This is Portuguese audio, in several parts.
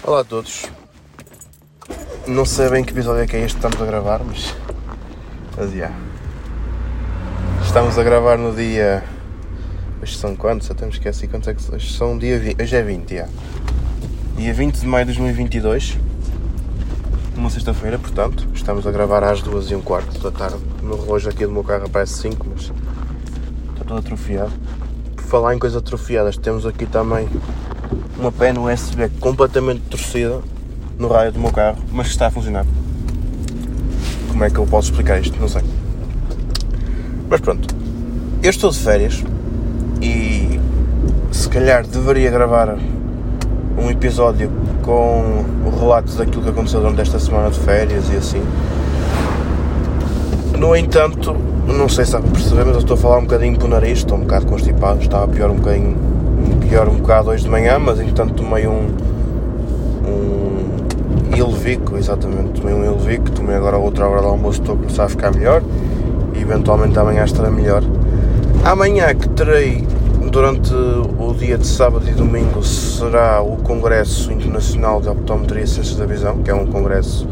Olá a todos. Não sei bem que episódio é que é este que estamos a gravar, mas. Mas já. Estamos a gravar no dia. Hoje são quantos? Até me esqueci quantos é que hoje são dia 20. Hoje é 20, já. Dia 20 de maio de 2022. Uma sexta-feira, portanto. Estamos a gravar às 2 e um quarto da tarde. O meu relógio aqui do meu carro aparece 5, mas. Está todo atrofiado. Por falar em coisas atrofiadas, temos aqui também uma pena USB completamente torcida no raio do meu carro, mas está a funcionar. Como é que eu posso explicar isto? Não sei. Mas pronto, eu estou de férias e se calhar deveria gravar um episódio com o relato daquilo que aconteceu durante esta semana de férias e assim. No entanto, não sei se dá para perceber, mas eu estou a falar um bocadinho para o nariz, estou um bocado constipado, estava pior um bocadinho pior um bocado hoje de manhã, mas entretanto tomei um, um Ilvico, exatamente, tomei um Ilvico, tomei agora outra hora do almoço, estou a começar a ficar melhor e eventualmente amanhã estará melhor. Amanhã que terei, durante o dia de sábado e domingo, será o Congresso Internacional de Optometria e Ciências da Visão, que é um congresso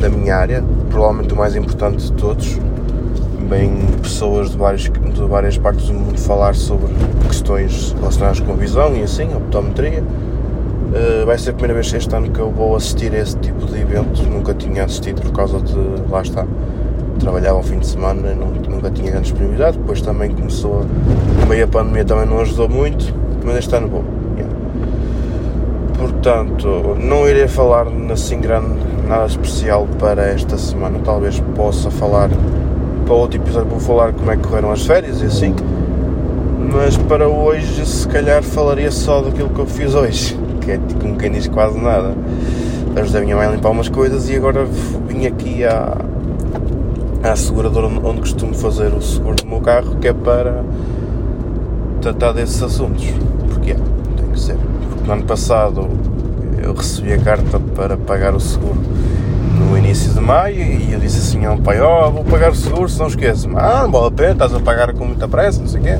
da minha área, provavelmente o mais importante de todos. Bem, pessoas de, vários, de várias partes do mundo falar sobre questões relacionadas com a visão e assim, optometria. Uh, vai ser a primeira vez este ano que eu vou assistir a esse tipo de eventos, nunca tinha assistido por causa de, lá está, trabalhava ao fim de semana, não, nunca tinha grande disponibilidade, depois também começou, meio a pandemia também não ajudou muito, mas este ano vou. Yeah. Portanto, não irei falar assim grande, nada especial para esta semana, talvez possa falar para outro episódio vou falar como é que correram as férias e assim. Mas para hoje se calhar falaria só daquilo que eu fiz hoje, que é como quem diz quase nada. Ajudei a minha mãe a limpar umas coisas e agora vim aqui à, à seguradora onde costumo fazer o seguro do meu carro, que é para tratar desses assuntos. Porque é, tem que ser. Porque no ano passado eu recebi a carta para pagar o seguro no início de maio e eu disse assim ao pai, ó, oh, vou pagar o seguro se não esqueço. Ah, não vale a pena, estás a pagar com muita pressa, não sei o quê.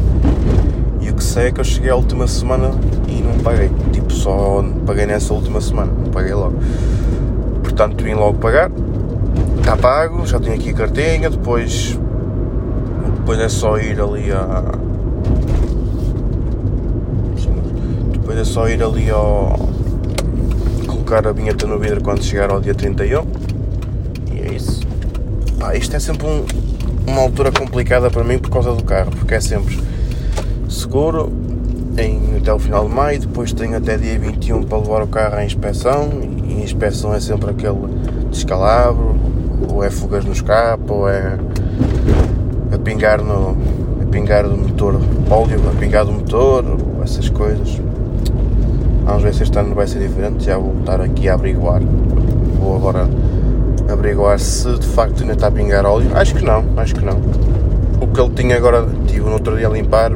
E o que sei é que eu cheguei à última semana e não paguei. Tipo, só paguei nessa última semana, não paguei logo. Portanto, vim logo pagar. Está pago, já tenho aqui a cartinha, depois, depois é só ir ali a. Depois é só ir ali ao. colocar a vinheta no vidro quando chegar ao dia 31 Pá, isto é sempre um, uma altura complicada para mim por causa do carro, porque é sempre seguro em, até o final de maio, depois tenho até dia 21 para levar o carro à inspeção, e a inspeção é sempre aquele descalabro, ou é fugas no escape, ou é a pingar no. a pingar do motor óleo, a pingar do motor, essas coisas. Vamos ver se este ano vai ser diferente, já vou estar aqui a averiguar. Vou agora averiguar se de facto ainda está a pingar óleo. Acho que não, acho que não. O que ele tinha agora, tive no outro dia a limpar,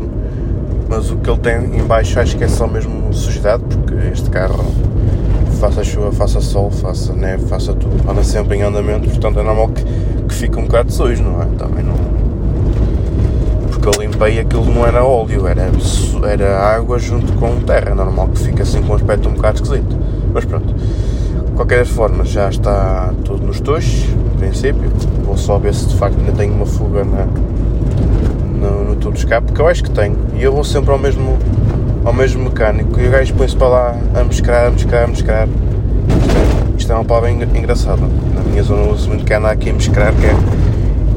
mas o que ele tem em baixo acho que é só mesmo sujidade, porque este carro, faça chuva, faça sol, faça neve, faça tudo, anda sempre em andamento, portanto é normal que, que fique um bocado sujo, não é? Também não. Porque eu limpei aquilo não era óleo, era, era água junto com terra, é normal que fique assim com um aspecto um bocado esquisito. Mas pronto qualquer forma, já está tudo nos toches, no princípio. Vou só ver se de facto ainda tenho uma fuga na, no, no tubo de escape, porque eu acho que tenho. E eu vou sempre ao mesmo, ao mesmo mecânico. E o gajo põe-se para lá a mesclar, a mesclar, a mesclar. Isto é uma palavra engraçada. Na minha zona uso muito que anda aqui a mesclar, que é,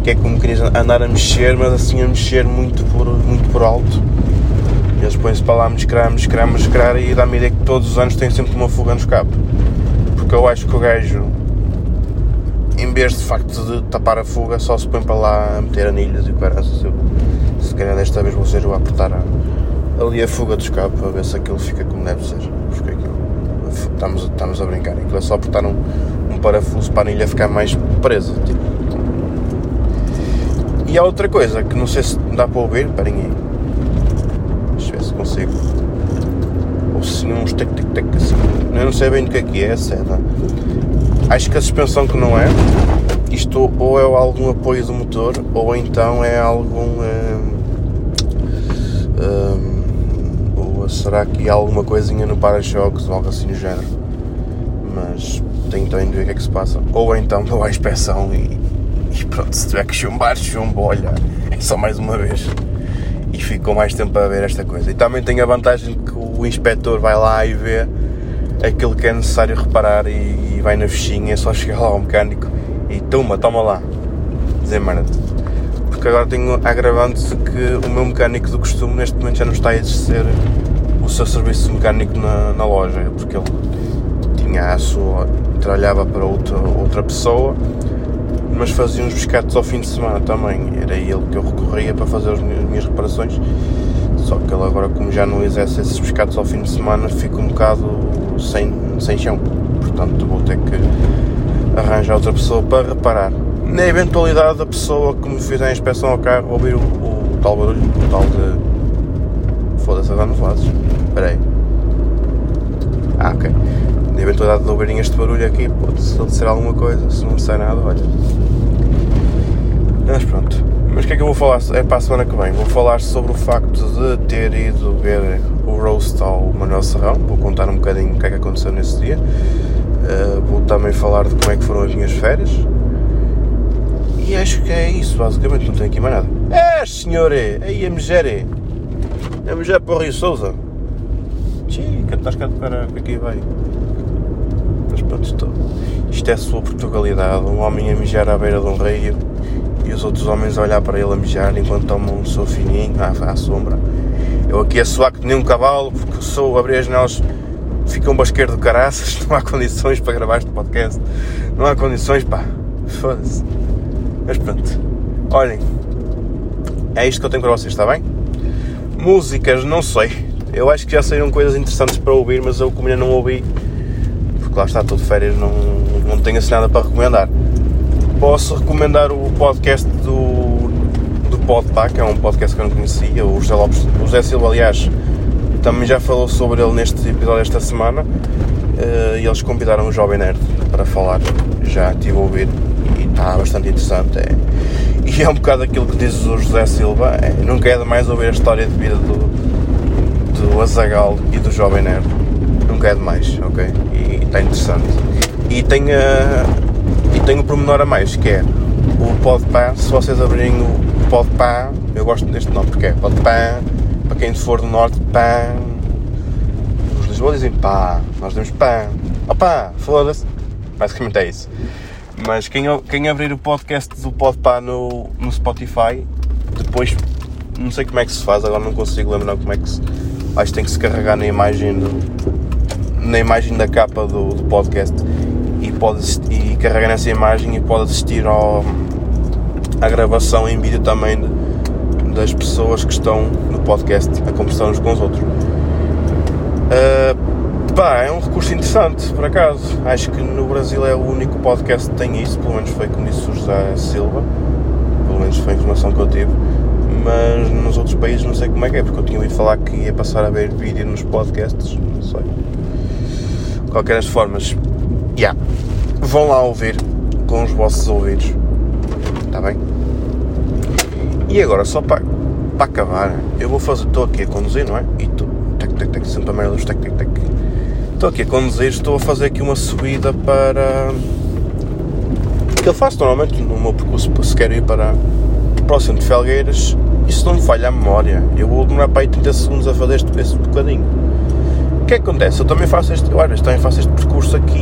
que é como querias andar a mexer, mas assim a mexer muito por, muito por alto. Eles põem-se para lá a mesclar, a mesclar, a mesclar e dá-me a ideia que todos os anos tem sempre uma fuga no escape porque eu acho que o gajo, em vez de facto de tapar a fuga, só se põe para lá a meter anilhas e o cara se, se calhar desta vez eu a apertar ali a fuga do escape para ver se aquilo fica como deve ser. Porque aquilo, estamos, estamos a brincar, aquilo é só apertar um, um parafuso para a anilha ficar mais presa. Tipo. E há outra coisa que não sei se dá para ouvir, parem aí. Deixa eu ver se consigo assim uns tec tec tec assim. Eu não sei bem do que é que é a seda. Acho que a suspensão que não é. Isto ou é algum apoio do motor ou então é algum. Hum, hum, ou será que há alguma coisinha no para-choques ou algo assim no género? mas tenho também de ver o que é que se passa. Ou então vou à inspeção e, e pronto, se tiver que chumbar, chumbo, olha, é só mais uma vez. E fico mais tempo a ver esta coisa. E também tem a vantagem que o inspetor vai lá e vê aquilo que é necessário reparar e, e vai na fichinha, é só chegar lá ao mecânico e toma, toma lá, merda. Porque agora tenho agravante que o meu mecânico do costume neste momento já não está a exercer o seu serviço mecânico na, na loja, porque ele tinha a sua, trabalhava para outra, outra pessoa, mas fazia uns pescados ao fim de semana também. Era ele que eu recorria para fazer as minhas reparações. Só que ele agora, como já não exerce esses pescados ao fim de semana, fica um bocado sem, sem chão. Portanto, vou ter que arranjar outra pessoa para reparar. Na eventualidade da pessoa que me fizer a inspeção ao carro ouvir o, o tal barulho, o tal de. Foda-se, agora não fazes. Espera aí. Ah, ok. Na eventualidade de ouvirem este barulho aqui, pode ser alguma coisa. Se não disser nada, olha. Mas pronto. Vou falar? É para a semana que vem. Vou falar sobre o facto de ter ido ver o roast ao Manuel Serrão. Vou contar um bocadinho o que é que aconteceu nesse dia. Uh, vou também falar de como é que foram as minhas férias. E acho que é isso, basicamente. Não tenho aqui mais nada. É, senhor! Aí a mulher! Mulher para o Rio Souza. Chica, estás cá de para aqui vai. Mas pronto, estou. Isto é sua Portugalidade. Um homem a mijar à beira de um rio e os outros homens a olhar para ele a mijar enquanto tomam um seu fininho à, à sombra. Eu aqui a suar que nem um cavalo, porque sou abrir as janelas, fica um basqueiro do caraças, não há condições para gravar este podcast. Não há condições, pá. Foda-se. Mas pronto. Olhem, é isto que eu tenho para vocês, está bem? Músicas, não sei. Eu acho que já saíram coisas interessantes para ouvir, mas eu como ainda não ouvi, porque lá está, estou de férias, não, não tenho assim nada para recomendar posso recomendar o podcast do, do que é um podcast que eu não conhecia, o José, Lopes, o José Silva, aliás, também já falou sobre ele neste episódio esta semana, uh, e eles convidaram o Jovem Nerd para falar, já estive a ouvir, e está bastante interessante, é, e é um bocado aquilo que diz o José Silva, é, nunca é demais ouvir a história de vida do, do Azagal e do Jovem Nerd, nunca é demais, ok? E está interessante. E tem a e tem um pormenor a mais, que é o Podpah, se vocês abrirem o Podpah, eu gosto deste nome porque é Podpah, para quem for do Norte, pã. Os Lisboa dizem pá, nós dizemos pã. Opá, foda-se. Basicamente é isso. Mas quem, quem abrir o podcast do Podpah no, no Spotify, depois, não sei como é que se faz, agora não consigo lembrar como é que se... Acho que tem que se carregar na imagem do, na imagem da capa do, do podcast pode, e carrega nessa imagem e pode assistir ao, à gravação em vídeo também de, das pessoas que estão no podcast a conversar uns com os outros. Uh, pá, é um recurso interessante, por acaso. Acho que no Brasil é o único podcast que tem isso, pelo menos foi como disse o José Silva, pelo menos foi a informação que eu tive. Mas nos outros países não sei como é que é, porque eu tinha ouvido falar que ia passar a ver vídeo nos podcasts, não sei. De qualquer das formas, yeah, vão lá ouvir com os vossos ouvidos. Está bem? E agora, só para, para acabar, eu vou fazer. Estou aqui a conduzir, não é? E tec, sempre a merda dos tec, tec, tec. Estou aqui a conduzir, estou a fazer aqui uma subida para. que eu faço normalmente no meu percurso, se quero ir para próximo de Felgueiras. Se não me falha a memória, eu vou demorar para aí 30 segundos a fazer este, este bocadinho que é que acontece? Eu também faço este, olha, também faço este percurso aqui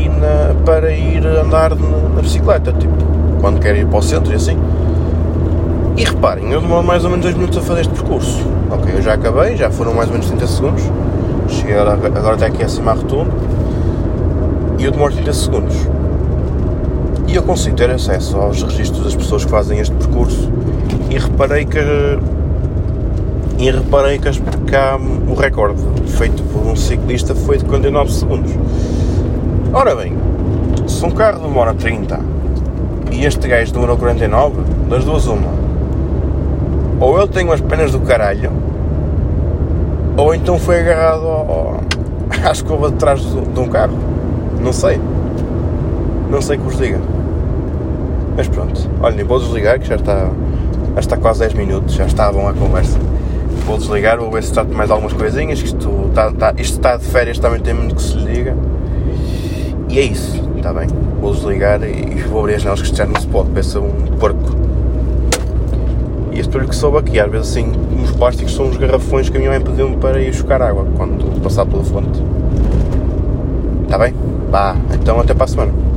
para ir andar na, bicicleta, tipo, quando quero ir para o centro e assim. E reparem, eu demoro mais ou menos 2 minutos a fazer este percurso. Ok, eu já acabei, já foram mais ou menos 30 segundos. Cheguei agora, até aqui acima à rotunda. E eu demoro 30 segundos. E eu consigo ter acesso aos registros das pessoas que fazem este percurso. E reparei que e reparei que, que o recorde feito por um ciclista foi de 49 segundos. Ora bem, se um carro demora 30 e este gajo demorou 49, das duas uma. Ou ele tem umas penas do caralho, ou então foi agarrado ao, à escova de trás de, um carro. Não sei. Não sei que vos diga. Mas pronto, olhem, vou desligar que já está, já está quase 10 minutos, já está bom a conversa vou desligar, vou ver se trato mais algumas coisinhas, que isto está, está, isto está de férias, também tem muito que se liga. E é isso, está bem? Vou desligar e vou abrir as janelas que não se pode, peça um porco. E este olho que soube aqui, às vezes assim, os plásticos são os garrafões que a minha mãe pediu-me para ir chocar água quando passar pela fonte. Está bem? Vá, então até para a semana.